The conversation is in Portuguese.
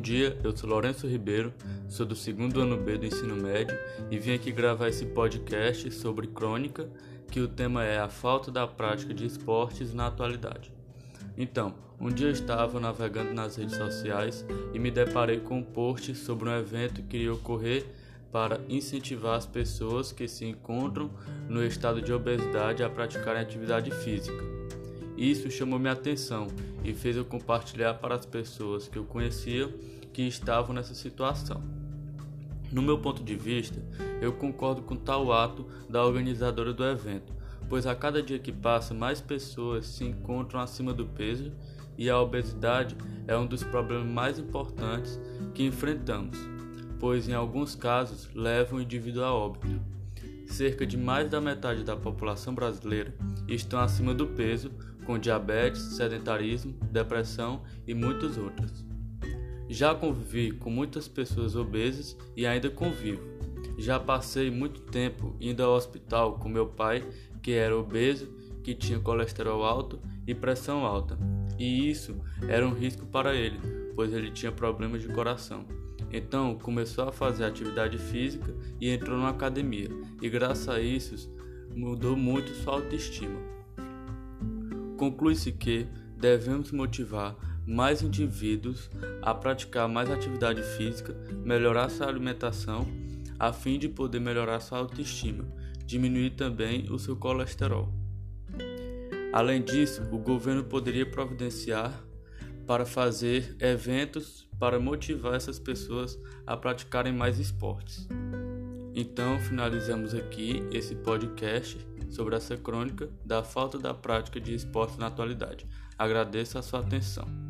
dia, eu sou Lourenço Ribeiro, sou do segundo ano B do ensino médio e vim aqui gravar esse podcast sobre crônica, que o tema é a falta da prática de esportes na atualidade. Então, um dia eu estava navegando nas redes sociais e me deparei com um post sobre um evento que iria ocorrer para incentivar as pessoas que se encontram no estado de obesidade a praticarem atividade física. Isso chamou minha atenção e fez eu compartilhar para as pessoas que eu conhecia que estavam nessa situação. No meu ponto de vista, eu concordo com tal ato da organizadora do evento, pois a cada dia que passa, mais pessoas se encontram acima do peso e a obesidade é um dos problemas mais importantes que enfrentamos, pois em alguns casos leva o indivíduo a óbito. Cerca de mais da metade da população brasileira estão acima do peso com diabetes, sedentarismo, depressão e muitas outras. Já convivi com muitas pessoas obesas e ainda convivo. Já passei muito tempo indo ao hospital com meu pai, que era obeso, que tinha colesterol alto e pressão alta, e isso era um risco para ele, pois ele tinha problemas de coração. Então começou a fazer atividade física e entrou na academia, e graças a isso mudou muito sua autoestima. Conclui-se que devemos motivar mais indivíduos a praticar mais atividade física, melhorar sua alimentação, a fim de poder melhorar sua autoestima, diminuir também o seu colesterol. Além disso, o governo poderia providenciar para fazer eventos para motivar essas pessoas a praticarem mais esportes. Então, finalizamos aqui esse podcast sobre essa crônica da falta da prática de esporte na atualidade. Agradeço a sua atenção.